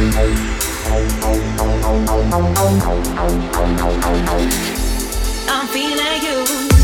I'm feeling you.